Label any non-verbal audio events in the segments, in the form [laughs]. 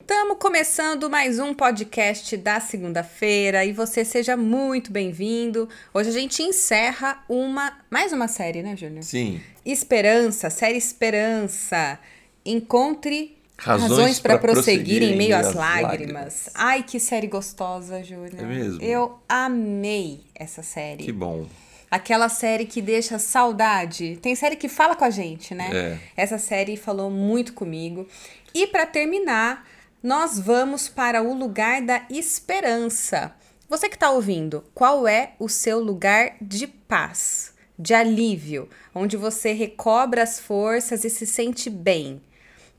Estamos começando mais um podcast da segunda-feira e você seja muito bem-vindo. Hoje a gente encerra uma mais uma série, né, Júnior? Sim. Esperança, série Esperança. Encontre Razões razões para prosseguir prosseguir em em meio às meio às lágrimas. lágrimas. Ai, que série gostosa, Júnior. É mesmo? Eu amei essa série. Que bom. Aquela série que deixa saudade. Tem série que fala com a gente, né? É. Essa série falou muito comigo. E para terminar, nós vamos para o lugar da esperança. Você que está ouvindo, qual é o seu lugar de paz, de alívio, onde você recobra as forças e se sente bem?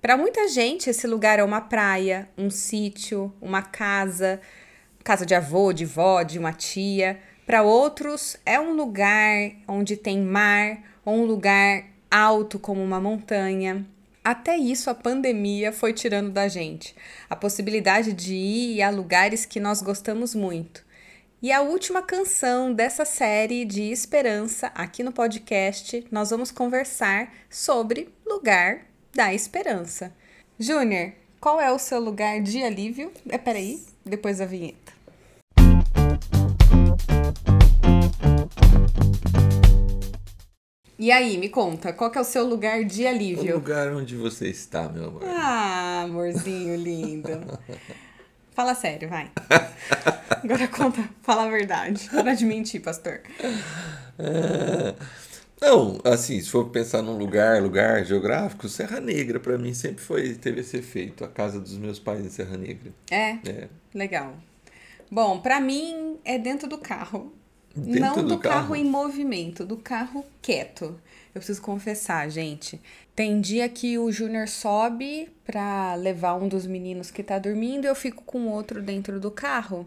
Para muita gente, esse lugar é uma praia, um sítio, uma casa, casa de avô, de vó, de uma tia. Para outros, é um lugar onde tem mar, ou um lugar alto como uma montanha. Até isso a pandemia foi tirando da gente. A possibilidade de ir a lugares que nós gostamos muito. E a última canção dessa série de esperança aqui no podcast, nós vamos conversar sobre lugar da esperança. Júnior, qual é o seu lugar de alívio? É, peraí, depois da vinheta. E aí, me conta, qual é o seu lugar de O alívio? lugar onde você está, meu amor. Ah, amorzinho lindo. [laughs] Fala sério, vai. Agora conta, fala a verdade. Para de mentir, pastor. É, Não, assim, se for pensar num lugar, lugar geográfico, Serra Negra pra mim sempre foi, teve esse efeito. A casa dos meus pais em Serra Negra. É, É. legal. Bom, pra mim é dentro do carro. Dentro Não do, do carro? carro? em movimento, do carro quieto. Eu preciso confessar, gente. Tem dia que o Júnior sobe pra levar um dos meninos que tá dormindo e eu fico com o outro dentro do carro.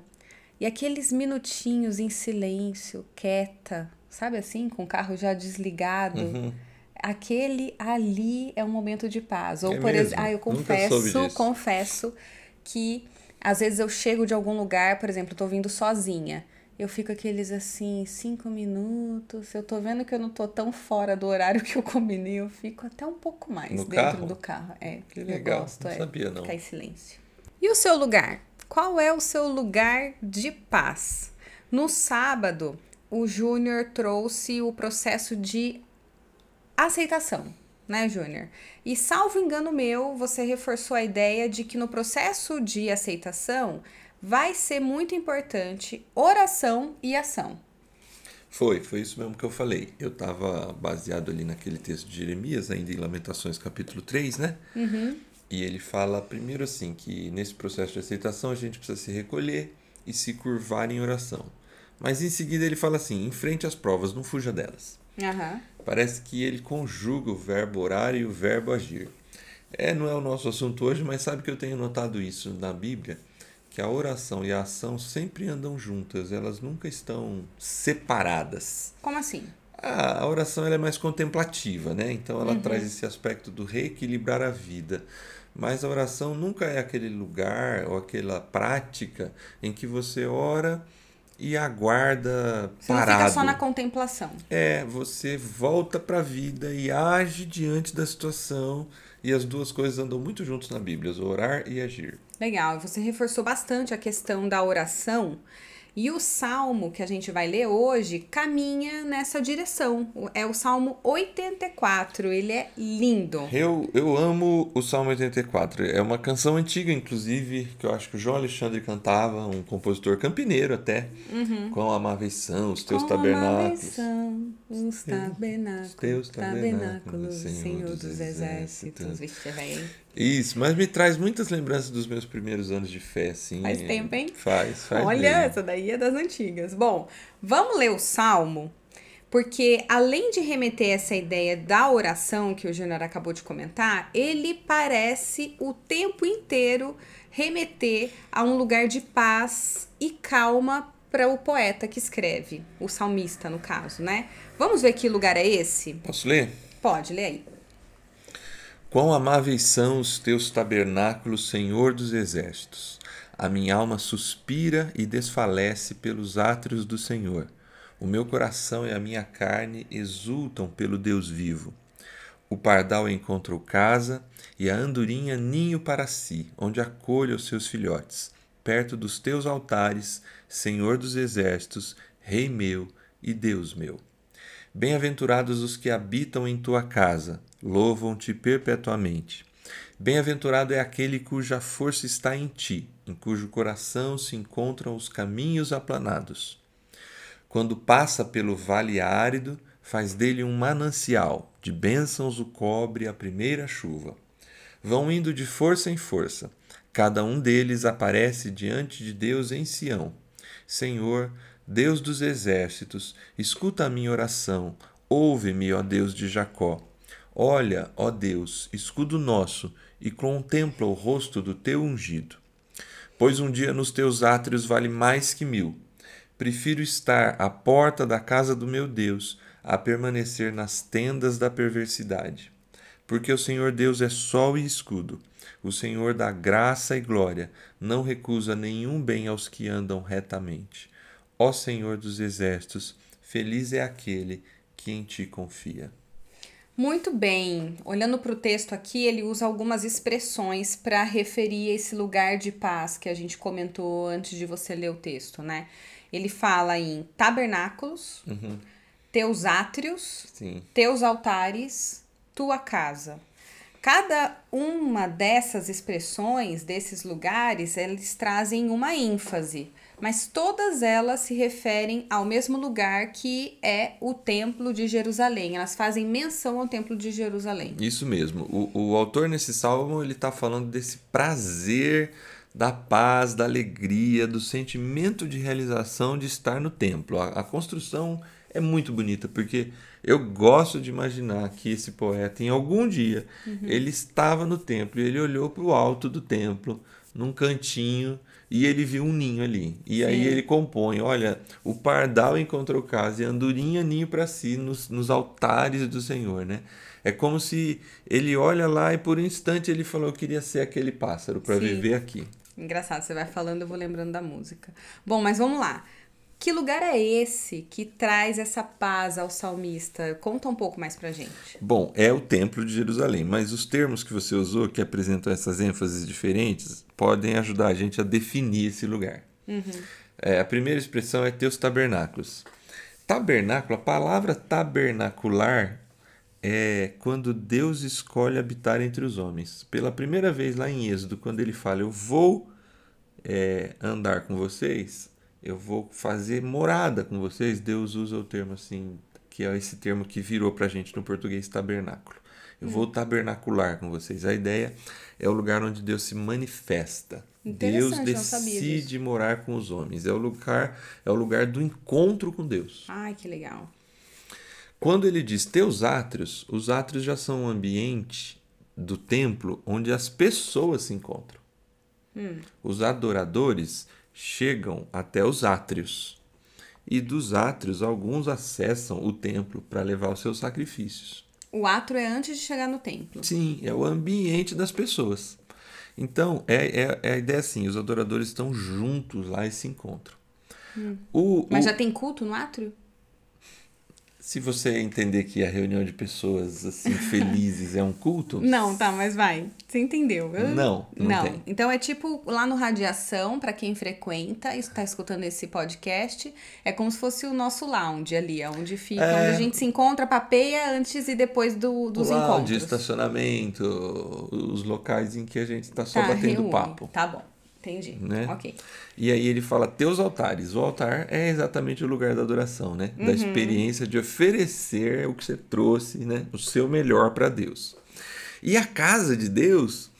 E aqueles minutinhos em silêncio, quieta, sabe assim, com o carro já desligado. Uhum. Aquele ali é um momento de paz. Ou É por exemplo, ah, eu confesso, confesso que às vezes eu chego de algum lugar, por exemplo, eu tô vindo sozinha. Eu fico aqueles assim, cinco minutos. Eu tô vendo que eu não tô tão fora do horário [laughs] que eu combinei. Eu fico até um pouco mais No dentro carro? do carro. É, Que eu legal, gosto, não é, sabia, não. Ficar em silêncio. E o seu lugar? Qual é o seu lugar de paz? No sábado, o Júnior trouxe o processo de aceitação, né, Júnior? E salvo engano meu, você reforçou a ideia de que no processo de aceitação vai ser muito importante oração e ação. Foi, foi isso mesmo que eu falei. Eu estava baseado ali naquele texto de Jeremias, ainda em Lamentações capítulo 3, né? E ele fala primeiro assim, que nesse processo de aceitação a gente precisa se recolher e se curvar em oração. Mas em seguida ele fala assim, enfrente as provas, não fuja delas. Aham. Parece que ele conjuga o verbo orar e o verbo agir. É, não é o nosso assunto hoje, mas sabe que eu tenho notado isso na Bíblia? Que a oração e a ação sempre andam juntas, elas nunca estão separadas. Como assim? A a oração é mais contemplativa, né? Então ela traz esse aspecto do reequilibrar a vida. Mas a oração nunca é aquele lugar ou aquela prática em que você ora e aguarda Você não parado. fica só na contemplação. É, você volta para a vida e age diante da situação. E as duas coisas andam muito juntos na Bíblia, orar e agir. Legal, você reforçou bastante a questão da oração. E o salmo que a gente vai ler hoje caminha nessa direção. É o Salmo 84. Ele é lindo. Eu, eu amo o Salmo 84. É uma canção antiga, inclusive, que eu acho que o João Alexandre cantava, um compositor campineiro até. Com amáveis são os teus Com tabernáculos. são os tabernáculos, teus tabernáculos, tabernáculos, Senhor dos exércitos. Vixe, velho. Isso, mas me traz muitas lembranças dos meus primeiros anos de fé, assim. Faz tempo, hein? Faz, faz Olha, mesmo. essa daí é das antigas. Bom, vamos ler o Salmo, porque além de remeter essa ideia da oração que o Júnior acabou de comentar, ele parece o tempo inteiro remeter a um lugar de paz e calma para o poeta que escreve, o salmista, no caso, né? Vamos ver que lugar é esse? Posso ler? Pode, lê aí. Quão amáveis são os teus tabernáculos, Senhor dos exércitos. A minha alma suspira e desfalece pelos átrios do Senhor. O meu coração e a minha carne exultam pelo Deus vivo. O pardal encontrou casa e a andorinha ninho para si, onde acolha os seus filhotes, perto dos teus altares, Senhor dos exércitos, Rei meu e Deus meu. Bem-aventurados os que habitam em tua casa, louvam-te perpetuamente. Bem-aventurado é aquele cuja força está em ti, em cujo coração se encontram os caminhos aplanados. Quando passa pelo vale árido, faz dele um manancial, de bênçãos o cobre a primeira chuva. Vão indo de força em força, cada um deles aparece diante de Deus em Sião. Senhor, Deus dos exércitos, escuta a minha oração, ouve-me, ó Deus de Jacó. Olha, ó Deus, escudo nosso, e contempla o rosto do teu ungido. Pois um dia nos teus átrios vale mais que mil. Prefiro estar à porta da casa do meu Deus a permanecer nas tendas da perversidade. Porque o Senhor Deus é sol e escudo. O Senhor dá graça e glória, não recusa nenhum bem aos que andam retamente. Ó Senhor dos exércitos, feliz é aquele que em ti confia. Muito bem. Olhando para o texto aqui, ele usa algumas expressões para referir esse lugar de paz que a gente comentou antes de você ler o texto, né? Ele fala em tabernáculos, uhum. teus átrios, Sim. teus altares, tua casa. Cada uma dessas expressões, desses lugares, eles trazem uma ênfase mas todas elas se referem ao mesmo lugar que é o Templo de Jerusalém. Elas fazem menção ao Templo de Jerusalém. Isso mesmo. O, o autor nesse salmo ele está falando desse prazer da paz, da alegria, do sentimento de realização de estar no templo. A, a, construção é muito bonita, porque eu gosto de imaginar que esse poeta, em algum dia, uhum. ele estava no templo e ele olhou para o alto do templo, num cantinho, e ele viu um ninho ali. E Sim. aí ele compõe: olha, o pardal encontrou casa e andorinha ninho para si nos, nos altares do Senhor, né? É como se ele olha lá e por um instante ele falou: eu queria ser aquele pássaro para viver aqui. Engraçado, você vai falando, eu vou lembrando da música. Bom, mas vamos lá. Que lugar é esse que traz essa paz ao salmista? Conta um pouco mais pra gente. Bom, é o Templo de Jerusalém, mas os termos que você usou, que apresentam essas ênfases diferentes, podem ajudar a gente a definir esse lugar. Uhum. É, a primeira expressão é teus tabernáculos. Tabernáculo, a palavra tabernacular é quando Deus escolhe habitar entre os homens. Pela primeira vez lá em Êxodo, quando ele fala, eu vou é, andar com vocês, eu vou fazer morada com vocês. Deus usa o termo assim, que é esse termo que virou para a gente no português tabernáculo. Eu vou hum. tabernacular com vocês. A ideia é o lugar onde Deus se manifesta. Deus decide morar com os homens. É o lugar, é o lugar do encontro com Deus. Ai, que legal. Quando ele diz teus átrios, os átrios já são um ambiente do templo onde as pessoas se encontram. Hum. Os adoradores chegam até os átrios. E dos átrios, alguns acessam o templo para levar os seus sacrifícios. O átrio é antes de chegar no templo. Sim, é o ambiente das pessoas. Então, é, é, é a ideia assim: os adoradores estão juntos lá e se encontram. Hum. O, Mas o... já tem culto no átrio? Se você entender que a reunião de pessoas assim [laughs] felizes é um culto. Não, tá, mas vai. Você entendeu? Eu... Não, não, não. Tem. Então é tipo lá no Radiação, para quem frequenta e está escutando esse podcast, é como se fosse o nosso lounge ali, onde fica, é... onde a gente se encontra, papeia antes e depois do, dos o encontros. De estacionamento, os locais em que a gente está só tá, batendo reúne. papo. Tá bom. Entendi. Né? Ok. E aí ele fala teus altares. O altar é exatamente o lugar da adoração, né? Uhum. Da experiência de oferecer o que você trouxe, né? O seu melhor para Deus. E a casa de Deus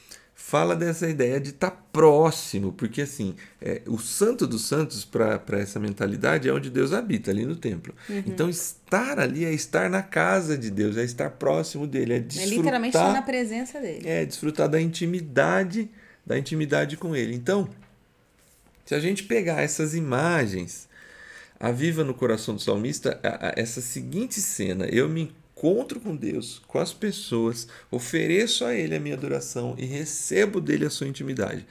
fala dessa ideia de estar tá próximo, porque assim, é, o santo dos santos, para essa mentalidade, é onde Deus habita, ali no templo. Uhum. Então, estar ali é estar na casa de Deus, é estar próximo dele, é desfrutar... É literalmente estar na presença dele. É, desfrutar da intimidade da intimidade com Ele. Então, se a gente pegar essas imagens, aviva no coração do salmista essa seguinte cena: eu me encontro com Deus, com as pessoas, ofereço a Ele a minha adoração e recebo dele a sua intimidade.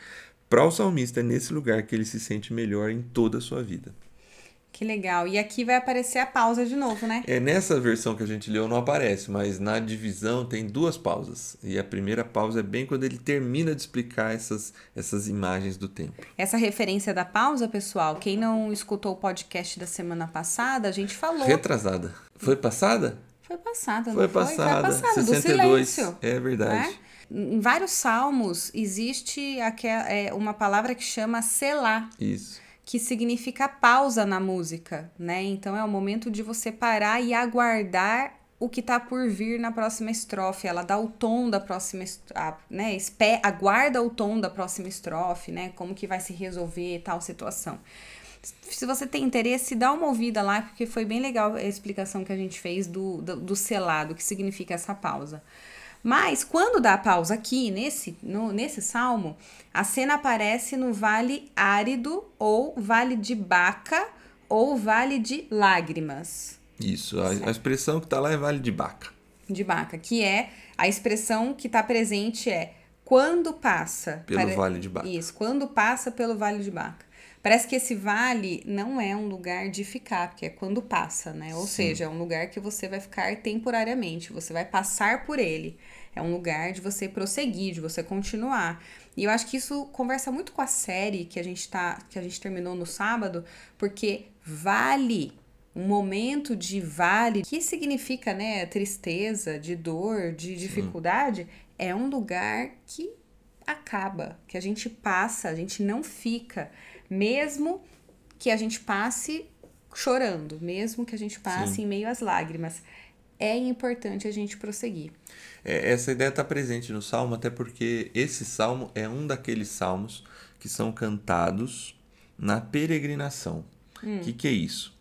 Para o salmista, é nesse lugar que ele se sente melhor em toda a sua vida. Que legal. E aqui vai aparecer a pausa de novo, né? É, nessa versão que a gente leu não aparece, mas na divisão tem duas pausas. E a primeira pausa é bem quando ele termina de explicar essas, essas imagens do templo. Essa referência da pausa, pessoal, quem não escutou o podcast da semana passada, a gente falou. Retrasada. Foi passada? Foi passada, não Foi passada. Foi passada, 62. do silêncio. É verdade. né? Em vários salmos existe aquela, é, uma palavra que chama selar. Isso. Que significa pausa na música, né? Então é o momento de você parar e aguardar o que tá por vir na próxima estrofe. Ela dá o tom da próxima, né? Espe aguarda o tom da próxima estrofe, né? Como que vai se resolver tal situação. Se você tem interesse, dá uma ouvida lá, porque foi bem legal a explicação que a gente fez do, do, do selado, que significa essa pausa. Mas quando dá a pausa aqui, nesse, no, nesse salmo, a cena aparece no vale árido, ou vale de Baca, ou vale de lágrimas. Isso. A, a expressão que tá lá é Vale de Baca. De Baca, que é a expressão que está presente é quando passa. Pelo Vale de Baca. Isso, quando passa pelo Vale de Baca. Parece que esse vale não é um lugar de ficar, porque é quando passa, né? Ou seja, é um lugar que você vai ficar temporariamente, você vai passar por ele. É um lugar de você prosseguir, de você continuar. E eu acho que isso conversa muito com a série que a gente tá, que a gente terminou no sábado, porque vale um momento de vale, que significa, né, tristeza, de dor, de dificuldade, é um lugar que acaba, que a gente passa, a gente não fica, mesmo que a gente passe chorando, mesmo que a gente passe Sim. em meio às lágrimas. É importante a gente prosseguir. É, essa ideia está presente no salmo, até porque esse salmo é um daqueles salmos que são cantados na peregrinação. O que, que é isso?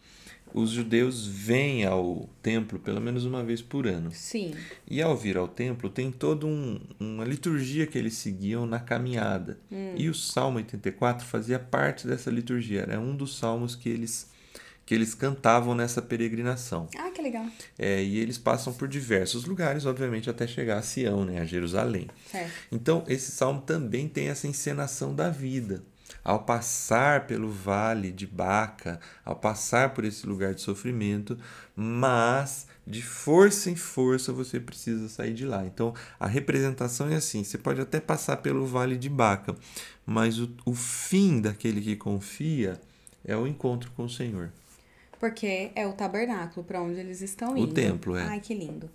Os judeus vêm ao templo pelo menos uma vez por ano. Sim. E ao vir ao templo, tem toda um, uma liturgia que eles seguiam na caminhada. E o Salmo 84 fazia parte dessa liturgia. Era um dos salmos que eles, que eles cantavam nessa peregrinação. Ah, que legal. É, e eles passam por diversos lugares, obviamente, até chegar a Sião, né, a Jerusalém. Certo. Então, esse salmo também tem essa encenação da vida. Ao passar pelo vale de Baca, ao passar por esse lugar de sofrimento, mas de força em força você precisa sair de lá. Então, a representação é assim: você pode até passar pelo vale de Baca, mas o, o fim daquele que confia é o encontro com o Senhor. Porque é o tabernáculo para onde eles estão O indo. templo, é. Ai, que lindo.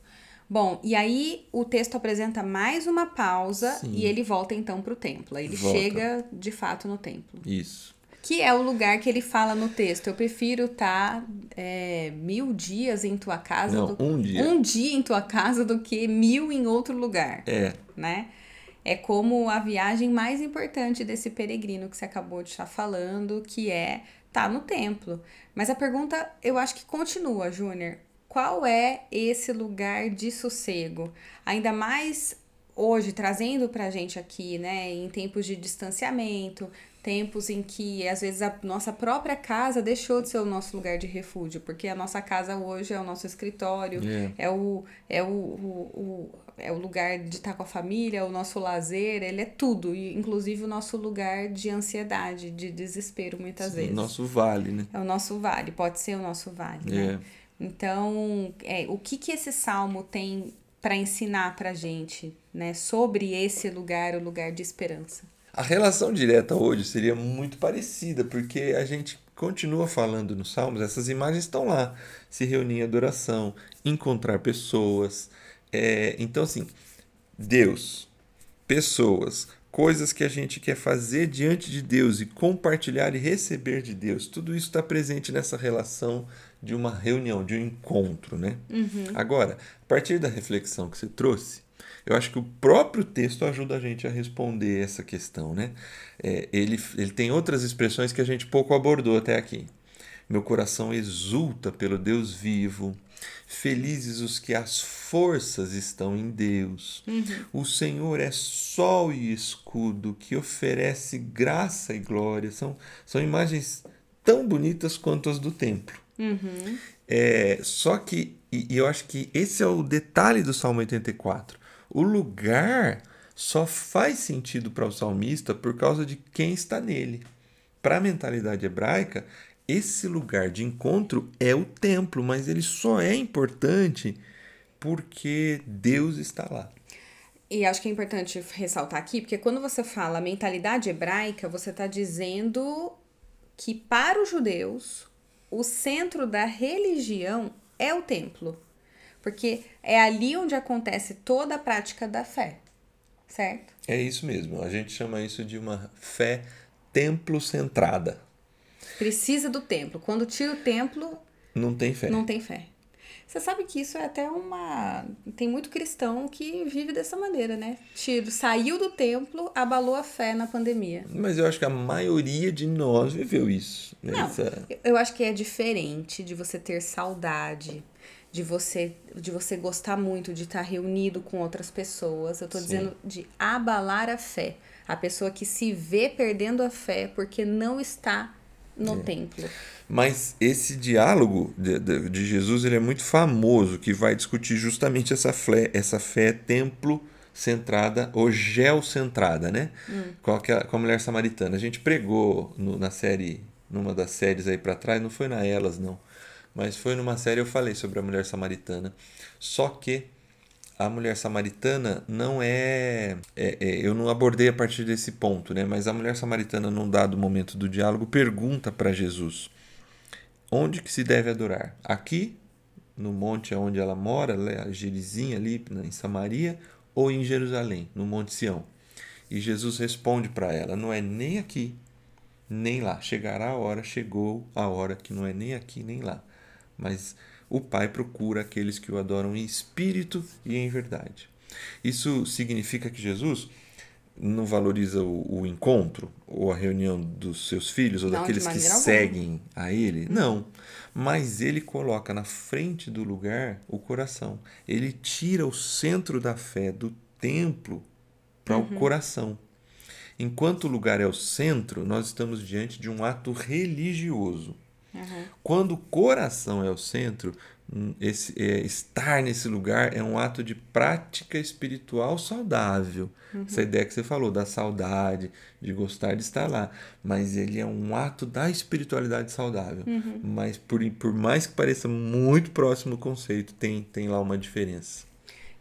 Bom, e aí o texto apresenta mais uma pausa Sim. e ele volta então para o templo. Aí ele Volta. chega de fato no templo. Isso. Que é o lugar que ele fala no texto. Eu prefiro estar mil dias em tua casa. Não, do- um dia. um dia em tua casa do que mil em outro lugar. É, né? É como a viagem mais importante desse peregrino que você acabou de estar falando, que é tá no templo. Mas a pergunta, eu acho que continua, Júnior. Qual é esse lugar de sossego? Ainda mais hoje, trazendo pra gente aqui, né, em tempos de distanciamento, tempos em que às vezes a nossa própria casa deixou de ser o nosso lugar de refúgio, porque a nossa casa hoje é o nosso escritório, É. é o, é o, o, o- é o lugar de estar com a família, o nosso lazer, ele é tudo, inclusive o nosso lugar de ansiedade, de desespero muitas o vezes. nosso vale, né? É o nosso vale, pode ser o nosso vale, né? Então, é, o que que esse salmo tem para ensinar pra gente, né, sobre esse lugar, o lugar de esperança? A relação direta hoje seria muito parecida, porque a gente continua falando nos Salmos, essas imagens estão lá. Se reunir em adoração, encontrar pessoas. É, então, assim, Deus, pessoas, coisas que a gente quer fazer diante de Deus e compartilhar e receber de Deus, tudo isso está presente nessa relação de uma reunião, de um encontro, né? Agora, a partir da reflexão que você trouxe, eu acho que o próprio texto ajuda a gente a responder essa questão, né? É, ele, ele tem outras expressões que a gente pouco abordou até aqui. Meu coração exulta pelo Deus vivo. Felizes os que as forças estão em Deus. O Senhor é sol e escudo que oferece graça e glória. São, são imagens tão bonitas quanto as do templo. É, só que, e, e eu acho que esse é o detalhe do Salmo 84. O lugar só faz sentido para o salmista por causa de quem está nele. Para a mentalidade hebraica, esse lugar de encontro é o templo, mas ele só é importante porque Deus está lá. E acho que é importante ressaltar aqui, porque quando você fala mentalidade hebraica, você está dizendo que para os judeus o centro da religião é o templo, porque é ali onde acontece toda a prática da fé, certo? É isso mesmo. A gente chama isso de uma fé templo-centrada. Precisa do templo. Quando tira o templo, não tem fé. Não tem fé. Você sabe que isso é até uma. Tem muito cristão que vive dessa maneira, né? Tiro, saiu do templo, abalou a fé na pandemia. Mas eu acho que a maioria de nós viveu isso. Né? Não, eu acho que é diferente de você ter saudade, de você, de você gostar muito de estar reunido com outras pessoas. Eu tô Sim. dizendo de abalar a fé. A pessoa que se vê perdendo a fé porque não está no é. templo. Mas esse diálogo de, de, de, Jesus ele é muito famoso, que vai discutir justamente essa fé, essa fé templo centrada ou geocentrada, né? Hum. Com, a, com a mulher samaritana. A gente pregou no, na série, numa das séries aí para trás, não foi na Elas, não. Mas foi numa série eu falei sobre a mulher samaritana. Só que a mulher samaritana não é, é, é, Eu não abordei a partir desse ponto, né? Mas a mulher samaritana, num dado momento do diálogo, pergunta para Jesus: onde que se deve adorar? Aqui, no monte onde ela mora, a Gerizinha ali em Samaria, ou em Jerusalém, no Monte Sião? E Jesus responde para ela: não é nem aqui, nem lá. Chegará a hora, chegou a hora que não é nem aqui nem lá. Mas o Pai procura aqueles que o adoram em espírito e em verdade. Isso significa que Jesus não valoriza o, o encontro ou a reunião dos seus filhos ou não, daqueles que seguem a ele? Não. Mas ele coloca na frente do lugar o coração. Ele tira o centro da fé do templo para uhum. o coração. Enquanto o lugar é o centro, nós estamos diante de um ato religioso. Uhum. Quando o coração é o centro, hum, esse, é, estar nesse lugar é um ato de prática espiritual saudável. Uhum. Essa ideia que você falou, da saudade, de gostar de estar lá. Mas ele é um ato da espiritualidade saudável. Uhum. Mas por, por mais que pareça muito próximo o conceito, tem, tem lá uma diferença.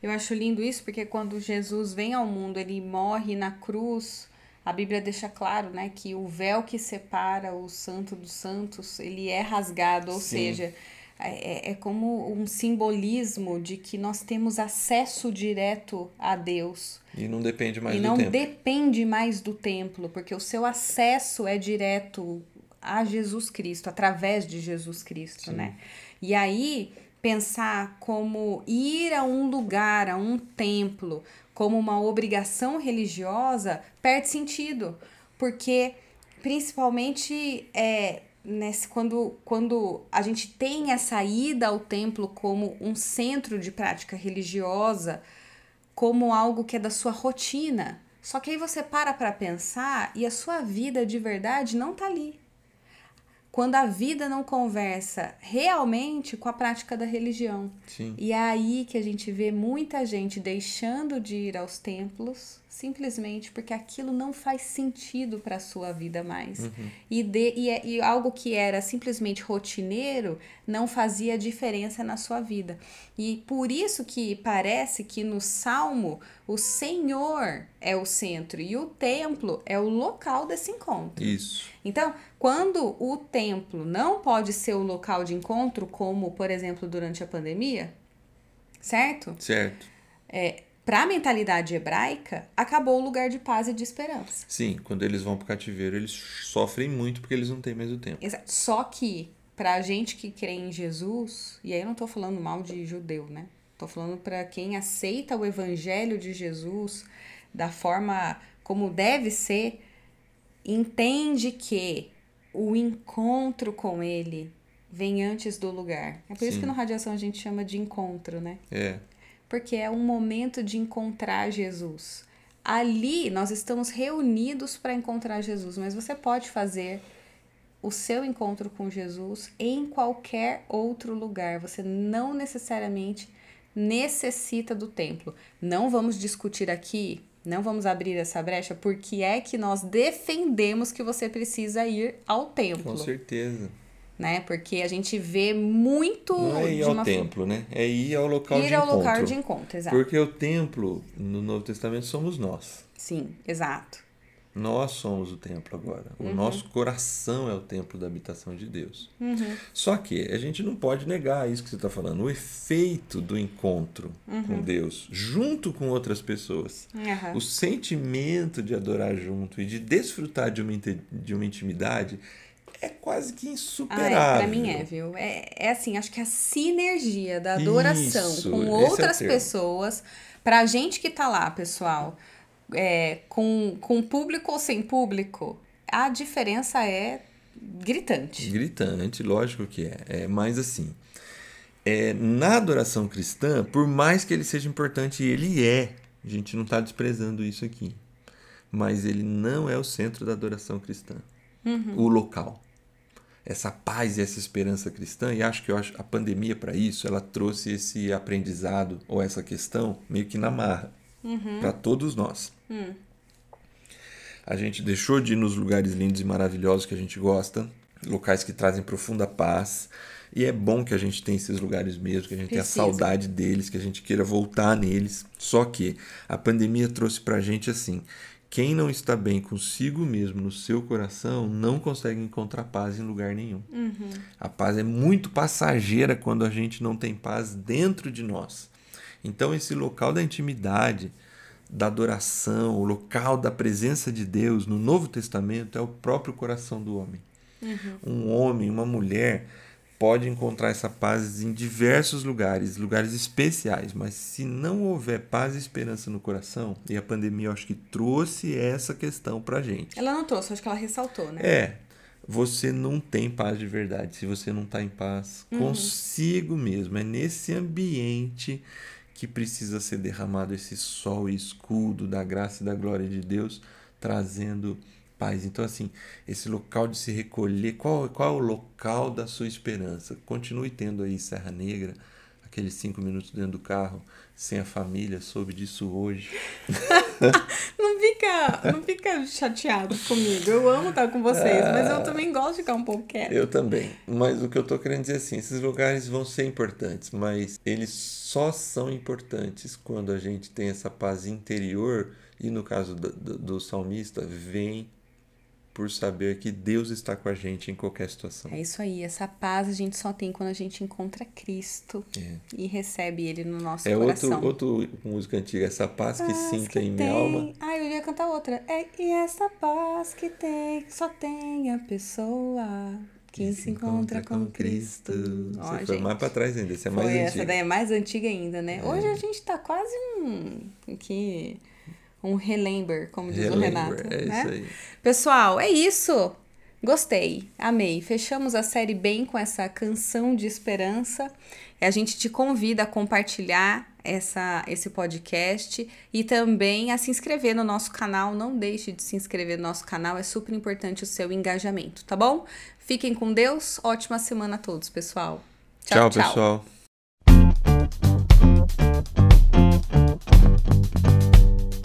Eu acho lindo isso porque quando Jesus vem ao mundo, ele morre na cruz a Bíblia deixa claro, né, que o véu que separa o santo dos santos, ele é rasgado, ou Sim. seja, é, é, é como um simbolismo de que nós temos acesso direto a Deus. E não depende mais e do templo. Não depende mais do templo, porque o seu acesso é direto a Jesus Cristo, através de Jesus Cristo, Sim. né? E aí pensar como ir a um lugar, a um templo, como uma obrigação religiosa perde sentido, porque principalmente é, nesse, quando, quando a gente tem essa ida ao templo como um centro de prática religiosa, como algo que é da sua rotina. Só que aí você para para pensar e a sua vida de verdade não tá ali quando a vida não conversa realmente com a prática da religião. Sim. E é aí que a gente vê muita gente deixando de ir aos templos simplesmente porque aquilo não faz sentido para a sua vida mais. Uhum. E, de, e, é, e algo que era simplesmente rotineiro não fazia diferença na sua vida. E por isso que parece que no Salmo o Senhor é o centro e o templo é o local desse encontro. Isso. Então, quando o templo não pode ser o local de encontro, como, por exemplo, durante a pandemia, certo? Certo. É, para a mentalidade hebraica, acabou o lugar de paz e de esperança. Sim, quando eles vão para o cativeiro, eles sofrem muito porque eles não têm mais o tempo. Exato. Só que, para a gente que crê em Jesus, e aí eu não estou falando mal de judeu, né? Estou falando para quem aceita o evangelho de Jesus da forma como deve ser, entende que o encontro com ele vem antes do lugar. É por Sim. isso que no Radiação a gente chama de encontro, né? É porque é um momento de encontrar Jesus. Ali nós estamos reunidos para encontrar Jesus, mas você pode fazer o seu encontro com Jesus em qualquer outro lugar. Você não necessariamente necessita do templo. Não vamos discutir aqui, não vamos abrir essa brecha, porque é que nós defendemos que você precisa ir ao templo. Com certeza. Né? Porque a gente vê muito. Não é ir ao templo, né? É ir ao local ir de ao encontro. local de encontro, exato. Porque o templo, no Novo Testamento, somos nós. Sim, exato. Nós somos o templo agora. O Uhum. nosso coração é o templo da habitação de Deus. Uhum. Só que a gente não pode negar isso que você está falando. O efeito do encontro Uhum. com Deus, junto com outras pessoas. O sentimento de adorar junto e de desfrutar de uma, de uma intimidade é quase que Ah, insuperável. é, pra mim é, viu? É, é assim, acho que a sinergia da adoração Isso, com é outras termo. pessoas, pra gente que tá lá, pessoal, é, com, com público ou sem público, a diferença é gritante. Gritante, lógico que é. é mas assim, é, na adoração cristã, por mais que ele seja importante, ele é, a gente não está desprezando isso aqui, mas ele não é o centro da adoração cristã, o local. Essa paz e essa esperança cristã, e acho que a pandemia para isso, ela trouxe esse aprendizado ou essa questão meio que na marra para todos nós. A gente deixou de ir nos lugares lindos e maravilhosos que a gente gosta, locais que trazem profunda paz. E é bom que a gente tenha esses lugares mesmo, que a gente tenha Precisa. saudade deles, que a gente queira voltar neles. Só que a pandemia trouxe pra gente assim: quem não está bem consigo mesmo no seu coração não consegue encontrar paz em lugar nenhum. A paz é muito passageira quando a gente não tem paz dentro de nós. Então, esse local da intimidade, da adoração, o local da presença de Deus no Novo Testamento é o próprio coração do homem. Um homem, uma mulher pode encontrar essa paz em diversos lugares, lugares especiais, mas se não houver paz e esperança no coração, e a pandemia eu acho que trouxe essa questão pra gente. Ela não trouxe, acho que ela ressaltou, né? É, você não tem paz de verdade se você não está em paz consigo mesmo. É nesse ambiente que precisa ser derramado esse sol e escudo da graça e da glória de Deus, trazendo paz. Então, assim, esse local de se recolher, qual, qual é o local da sua esperança? Continue tendo aí Serra Negra, aqueles cinco minutos dentro do carro, sem a família, soube disso hoje. [laughs] Não fica, não fica chateado comigo. Eu amo estar com vocês, mas eu também gosto de ficar um pouco quieta. Eu também. Mas o que eu tô querendo dizer é assim, esses lugares vão ser importantes, mas eles só são importantes quando a gente tem essa paz interior e no caso do, do, do salmista, vem por saber que Deus está com a gente em qualquer situação. É isso aí, essa paz a gente só tem quando a gente encontra Cristo É. e recebe Ele no nosso É outro, coração. outro música antiga, essa paz que sinta que em minha alma. Ah, eu ia cantar outra. É, e essa paz que tem, só tem a pessoa que se encontra com Cristo. Ó, Você foi gente, mais pra trás ainda, esse é mais essa antigo. daí é mais antiga ainda, né? Hoje a gente tá quase um. Que, um relember, como diz o Relembra, Renato. é né? isso aí. Pessoal, é isso. Gostei, amei. Fechamos a série bem com essa canção de esperança. A gente te convida a compartilhar essa, esse podcast e também a se inscrever no nosso canal. Não deixe de se inscrever no nosso canal, é super importante o seu engajamento, tá bom? Fiquem com Deus, ótima semana a todos, pessoal. Tchau, pessoal.